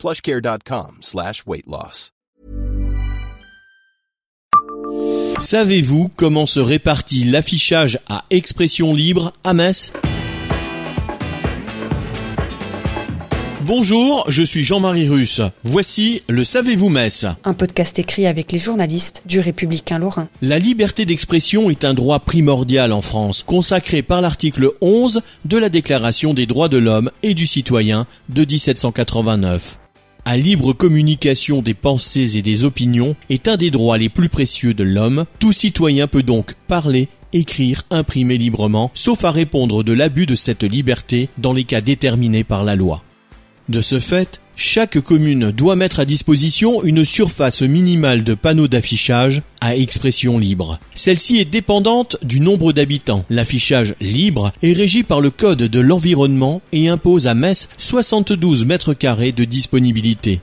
plushcare.com slash weight loss. Savez-vous comment se répartit l'affichage à expression libre à Metz? Bonjour, je suis Jean-Marie Russe. Voici le Savez-vous Metz? Un podcast écrit avec les journalistes du Républicain Lorrain. La liberté d'expression est un droit primordial en France, consacré par l'article 11 de la Déclaration des droits de l'homme et du citoyen de 1789. À libre communication des pensées et des opinions est un des droits les plus précieux de l'homme. Tout citoyen peut donc parler, écrire, imprimer librement, sauf à répondre de l'abus de cette liberté dans les cas déterminés par la loi. De ce fait, chaque commune doit mettre à disposition une surface minimale de panneaux d'affichage à expression libre. Celle-ci est dépendante du nombre d'habitants. L'affichage libre est régi par le Code de l'environnement et impose à Metz 72 mètres carrés de disponibilité.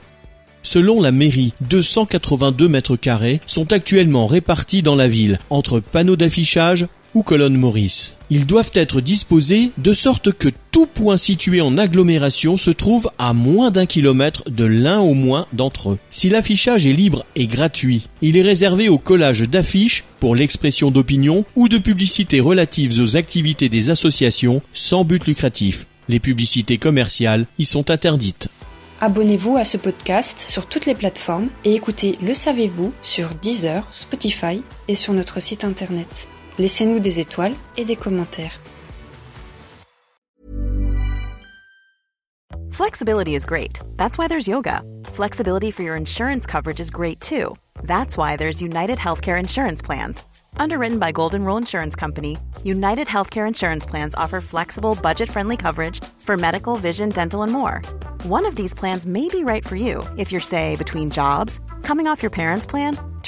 Selon la mairie, 282 mètres carrés sont actuellement répartis dans la ville entre panneaux d'affichage, ou colonnes Maurice. Ils doivent être disposés de sorte que tout point situé en agglomération se trouve à moins d'un kilomètre de l'un au moins d'entre eux. Si l'affichage est libre et gratuit, il est réservé au collage d'affiches pour l'expression d'opinion ou de publicités relatives aux activités des associations sans but lucratif. Les publicités commerciales y sont interdites. Abonnez-vous à ce podcast sur toutes les plateformes et écoutez Le Savez-vous sur Deezer, Spotify et sur notre site internet. Laissez-nous des étoiles et des commentaires. Flexibility is great. That's why there's yoga. Flexibility for your insurance coverage is great too. That's why there's United Healthcare Insurance Plans. Underwritten by Golden Rule Insurance Company, United Healthcare Insurance Plans offer flexible, budget friendly coverage for medical, vision, dental, and more. One of these plans may be right for you if you're, say, between jobs, coming off your parents' plan,